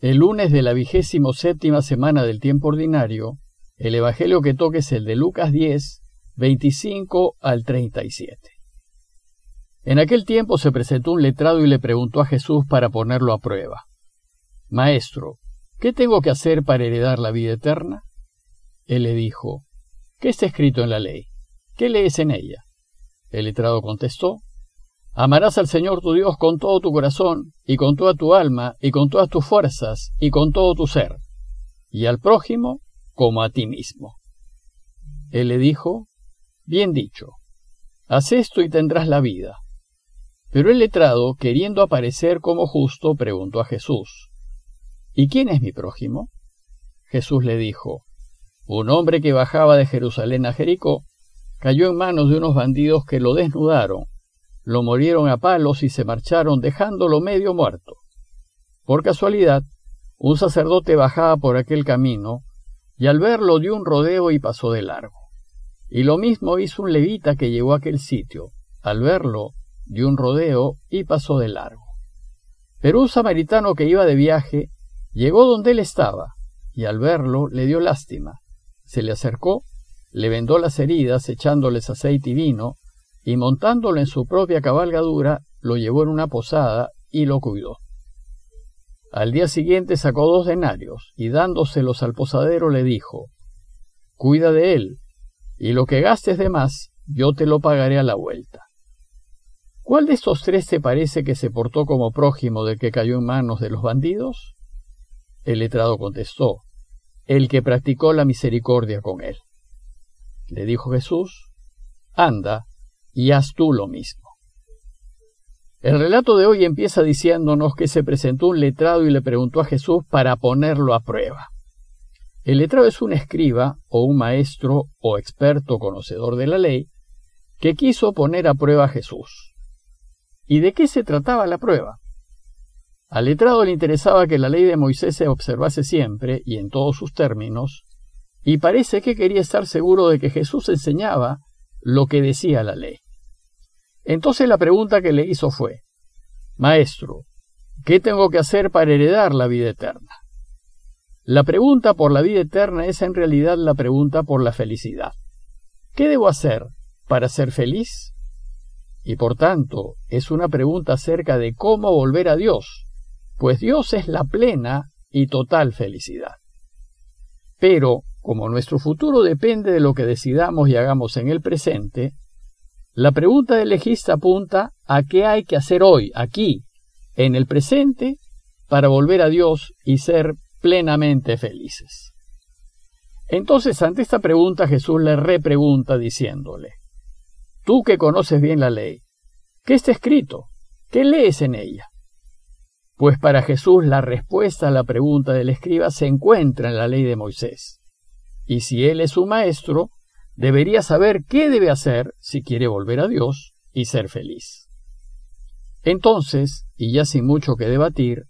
El lunes de la vigésimo séptima semana del tiempo ordinario, el Evangelio que toque es el de Lucas 10, 25 al 37. En aquel tiempo se presentó un letrado y le preguntó a Jesús para ponerlo a prueba. Maestro, ¿qué tengo que hacer para heredar la vida eterna? Él le dijo, ¿qué está escrito en la ley? ¿Qué lees en ella? El letrado contestó, Amarás al Señor tu Dios con todo tu corazón, y con toda tu alma, y con todas tus fuerzas, y con todo tu ser, y al prójimo como a ti mismo. Él le dijo, Bien dicho, haz esto y tendrás la vida. Pero el letrado, queriendo aparecer como justo, preguntó a Jesús, ¿Y quién es mi prójimo? Jesús le dijo, Un hombre que bajaba de Jerusalén a Jericó, cayó en manos de unos bandidos que lo desnudaron lo morieron a palos y se marcharon dejándolo medio muerto. Por casualidad, un sacerdote bajaba por aquel camino, y al verlo dio un rodeo y pasó de largo. Y lo mismo hizo un levita que llegó a aquel sitio, al verlo dio un rodeo y pasó de largo. Pero un samaritano que iba de viaje llegó donde él estaba, y al verlo le dio lástima. Se le acercó, le vendó las heridas echándoles aceite y vino, y montándolo en su propia cabalgadura, lo llevó en una posada y lo cuidó. Al día siguiente sacó dos denarios y dándoselos al posadero le dijo, Cuida de él, y lo que gastes de más, yo te lo pagaré a la vuelta. ¿Cuál de estos tres te parece que se portó como prójimo del que cayó en manos de los bandidos? El letrado contestó, el que practicó la misericordia con él. Le dijo Jesús, Anda, y haz tú lo mismo. El relato de hoy empieza diciéndonos que se presentó un letrado y le preguntó a Jesús para ponerlo a prueba. El letrado es un escriba o un maestro o experto conocedor de la ley que quiso poner a prueba a Jesús. ¿Y de qué se trataba la prueba? Al letrado le interesaba que la ley de Moisés se observase siempre y en todos sus términos, y parece que quería estar seguro de que Jesús enseñaba lo que decía la ley. Entonces la pregunta que le hizo fue, Maestro, ¿qué tengo que hacer para heredar la vida eterna? La pregunta por la vida eterna es en realidad la pregunta por la felicidad. ¿Qué debo hacer para ser feliz? Y por tanto, es una pregunta acerca de cómo volver a Dios, pues Dios es la plena y total felicidad. Pero, como nuestro futuro depende de lo que decidamos y hagamos en el presente, la pregunta del legista apunta a qué hay que hacer hoy, aquí, en el presente, para volver a Dios y ser plenamente felices. Entonces, ante esta pregunta, Jesús le repregunta diciéndole, Tú que conoces bien la ley, ¿qué está escrito? ¿Qué lees en ella? Pues para Jesús la respuesta a la pregunta del escriba se encuentra en la ley de Moisés y si Él es su maestro, debería saber qué debe hacer si quiere volver a Dios y ser feliz. Entonces, y ya sin mucho que debatir,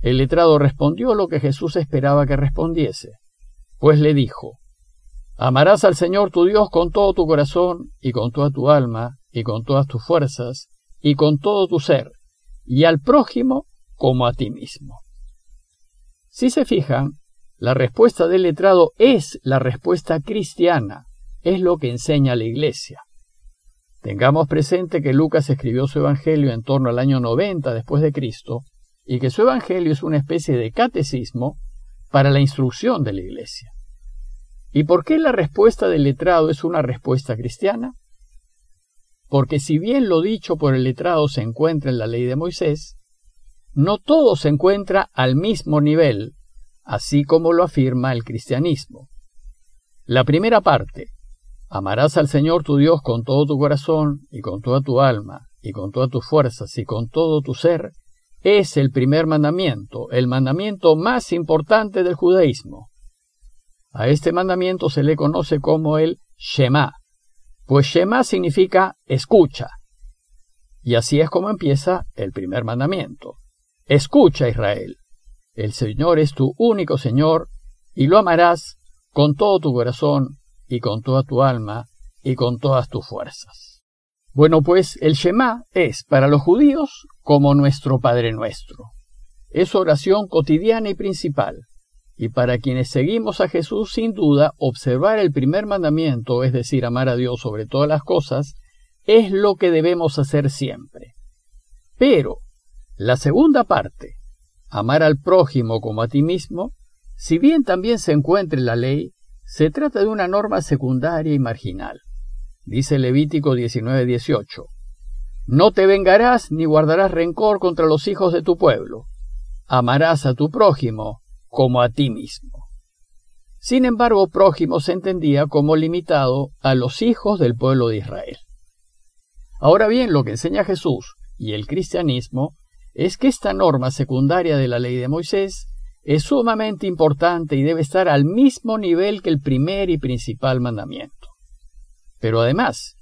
el letrado respondió lo que Jesús esperaba que respondiese, pues le dijo, Amarás al Señor tu Dios con todo tu corazón y con toda tu alma y con todas tus fuerzas y con todo tu ser, y al prójimo como a ti mismo. Si se fijan, la respuesta del letrado es la respuesta cristiana, es lo que enseña la Iglesia. Tengamos presente que Lucas escribió su Evangelio en torno al año 90 después de Cristo y que su Evangelio es una especie de catecismo para la instrucción de la Iglesia. ¿Y por qué la respuesta del letrado es una respuesta cristiana? Porque si bien lo dicho por el letrado se encuentra en la ley de Moisés, no todo se encuentra al mismo nivel así como lo afirma el cristianismo. La primera parte, amarás al Señor tu Dios con todo tu corazón y con toda tu alma y con todas tus fuerzas y con todo tu ser, es el primer mandamiento, el mandamiento más importante del judaísmo. A este mandamiento se le conoce como el Shema, pues Shema significa escucha. Y así es como empieza el primer mandamiento. Escucha Israel, el Señor es tu único Señor y lo amarás con todo tu corazón y con toda tu alma y con todas tus fuerzas. Bueno, pues el Shema es para los judíos como nuestro Padre nuestro. es oración cotidiana y principal. Y para quienes seguimos a Jesús, sin duda, observar el primer mandamiento, es decir, amar a Dios sobre todas las cosas, es lo que debemos hacer siempre. Pero, la segunda parte, amar al prójimo como a ti mismo, si bien también se encuentra en la ley, se trata de una norma secundaria y marginal. Dice Levítico 19:18, No te vengarás ni guardarás rencor contra los hijos de tu pueblo. Amarás a tu prójimo como a ti mismo. Sin embargo, prójimo se entendía como limitado a los hijos del pueblo de Israel. Ahora bien, lo que enseña Jesús y el cristianismo es que esta norma secundaria de la ley de Moisés es sumamente importante y debe estar al mismo nivel que el primer y principal mandamiento. Pero además,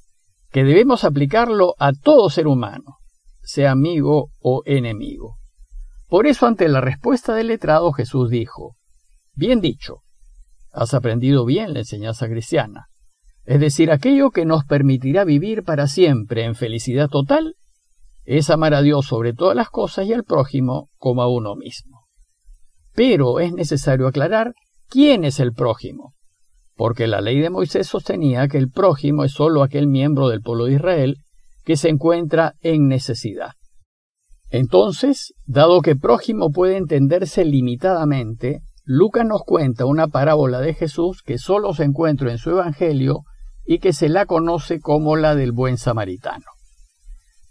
que debemos aplicarlo a todo ser humano, sea amigo o enemigo. Por eso ante la respuesta del letrado Jesús dijo, Bien dicho, has aprendido bien la enseñanza cristiana, es decir, aquello que nos permitirá vivir para siempre en felicidad total, es amar a Dios sobre todas las cosas y al prójimo como a uno mismo. Pero es necesario aclarar quién es el prójimo, porque la ley de Moisés sostenía que el prójimo es sólo aquel miembro del pueblo de Israel que se encuentra en necesidad. Entonces, dado que prójimo puede entenderse limitadamente, Lucas nos cuenta una parábola de Jesús que sólo se encuentra en su Evangelio y que se la conoce como la del buen samaritano.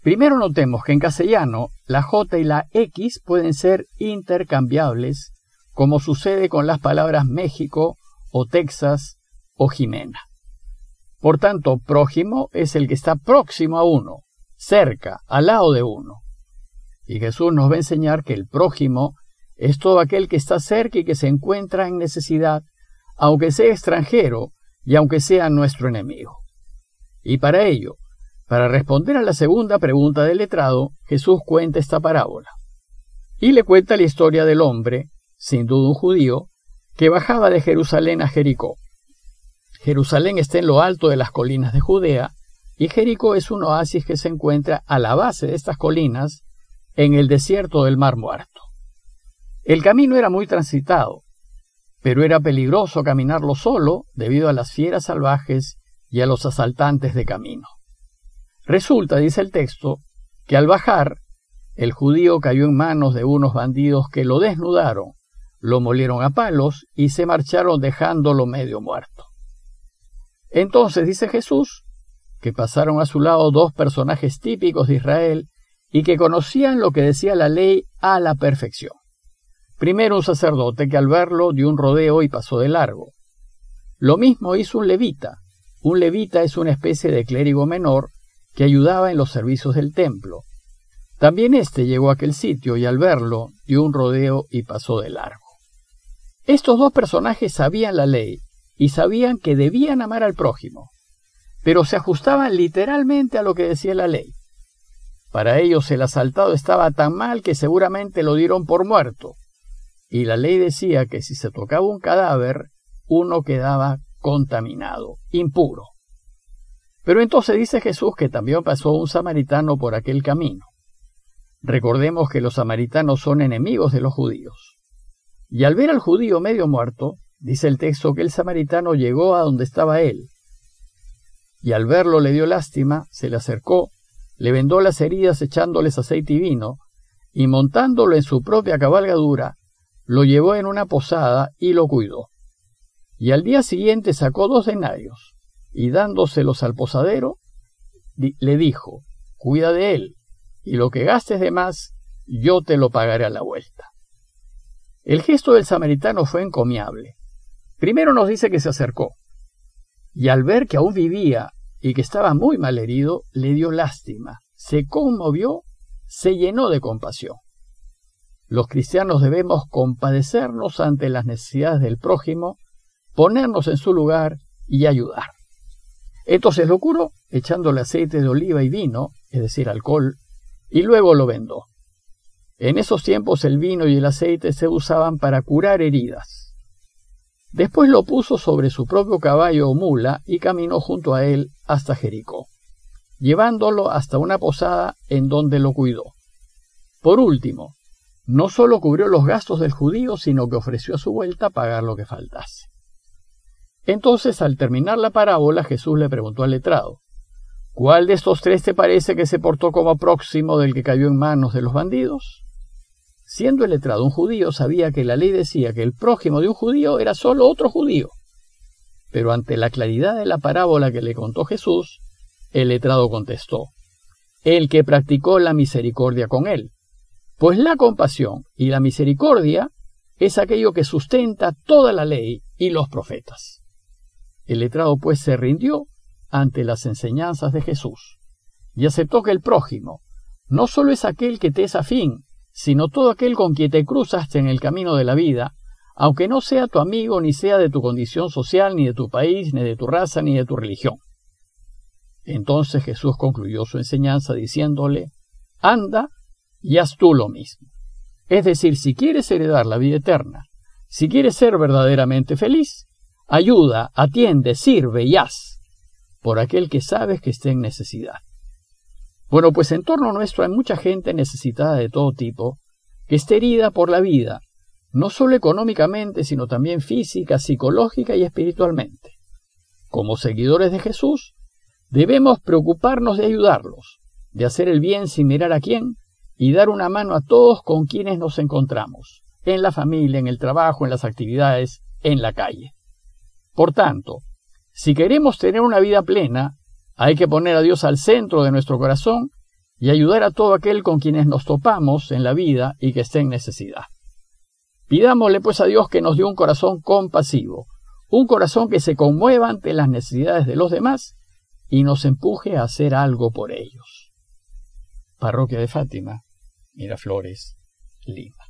Primero notemos que en castellano la J y la X pueden ser intercambiables, como sucede con las palabras México o Texas o Jimena. Por tanto, prójimo es el que está próximo a uno, cerca, al lado de uno. Y Jesús nos va a enseñar que el prójimo es todo aquel que está cerca y que se encuentra en necesidad, aunque sea extranjero y aunque sea nuestro enemigo. Y para ello, para responder a la segunda pregunta del letrado, Jesús cuenta esta parábola. Y le cuenta la historia del hombre, sin duda un judío, que bajaba de Jerusalén a Jericó. Jerusalén está en lo alto de las colinas de Judea, y Jericó es un oasis que se encuentra a la base de estas colinas, en el desierto del Mar Muerto. El camino era muy transitado, pero era peligroso caminarlo solo debido a las fieras salvajes y a los asaltantes de camino. Resulta, dice el texto, que al bajar, el judío cayó en manos de unos bandidos que lo desnudaron, lo molieron a palos y se marcharon dejándolo medio muerto. Entonces dice Jesús que pasaron a su lado dos personajes típicos de Israel y que conocían lo que decía la ley a la perfección. Primero un sacerdote que al verlo dio un rodeo y pasó de largo. Lo mismo hizo un levita. Un levita es una especie de clérigo menor que ayudaba en los servicios del templo. También éste llegó a aquel sitio y al verlo dio un rodeo y pasó de largo. Estos dos personajes sabían la ley y sabían que debían amar al prójimo, pero se ajustaban literalmente a lo que decía la ley. Para ellos el asaltado estaba tan mal que seguramente lo dieron por muerto, y la ley decía que si se tocaba un cadáver, uno quedaba contaminado, impuro. Pero entonces dice Jesús que también pasó un samaritano por aquel camino. Recordemos que los samaritanos son enemigos de los judíos. Y al ver al judío medio muerto, dice el texto que el samaritano llegó a donde estaba él. Y al verlo le dio lástima, se le acercó le vendó las heridas echándoles aceite y vino, y montándolo en su propia cabalgadura, lo llevó en una posada y lo cuidó. Y al día siguiente sacó dos denarios, y dándoselos al posadero, le dijo, cuida de él, y lo que gastes de más, yo te lo pagaré a la vuelta. El gesto del samaritano fue encomiable. Primero nos dice que se acercó, y al ver que aún vivía y que estaba muy mal herido, le dio lástima, se conmovió, se llenó de compasión. Los cristianos debemos compadecernos ante las necesidades del prójimo, ponernos en su lugar y ayudar. Entonces lo curó echándole aceite de oliva y vino, es decir, alcohol, y luego lo vendó. En esos tiempos el vino y el aceite se usaban para curar heridas. Después lo puso sobre su propio caballo o mula y caminó junto a él hasta Jericó, llevándolo hasta una posada en donde lo cuidó. Por último, no solo cubrió los gastos del judío, sino que ofreció a su vuelta pagar lo que faltase. Entonces, al terminar la parábola, Jesús le preguntó al letrado, ¿Cuál de estos tres te parece que se portó como próximo del que cayó en manos de los bandidos? Siendo el letrado un judío, sabía que la ley decía que el prójimo de un judío era solo otro judío. Pero ante la claridad de la parábola que le contó Jesús, el letrado contestó, el que practicó la misericordia con él. Pues la compasión y la misericordia es aquello que sustenta toda la ley y los profetas. El letrado pues se rindió ante las enseñanzas de Jesús y aceptó que el prójimo no solo es aquel que te es afín, sino todo aquel con quien te cruzaste en el camino de la vida, aunque no sea tu amigo, ni sea de tu condición social, ni de tu país, ni de tu raza, ni de tu religión. Entonces Jesús concluyó su enseñanza diciéndole, anda y haz tú lo mismo. Es decir, si quieres heredar la vida eterna, si quieres ser verdaderamente feliz, ayuda, atiende, sirve y haz por aquel que sabes que esté en necesidad. Bueno, pues en torno nuestro hay mucha gente necesitada de todo tipo, que está herida por la vida, no solo económicamente, sino también física, psicológica y espiritualmente. Como seguidores de Jesús, debemos preocuparnos de ayudarlos, de hacer el bien sin mirar a quién, y dar una mano a todos con quienes nos encontramos, en la familia, en el trabajo, en las actividades, en la calle. Por tanto, si queremos tener una vida plena, hay que poner a Dios al centro de nuestro corazón y ayudar a todo aquel con quienes nos topamos en la vida y que esté en necesidad. Pidámosle pues a Dios que nos dé un corazón compasivo, un corazón que se conmueva ante las necesidades de los demás y nos empuje a hacer algo por ellos. Parroquia de Fátima, Miraflores, Lima.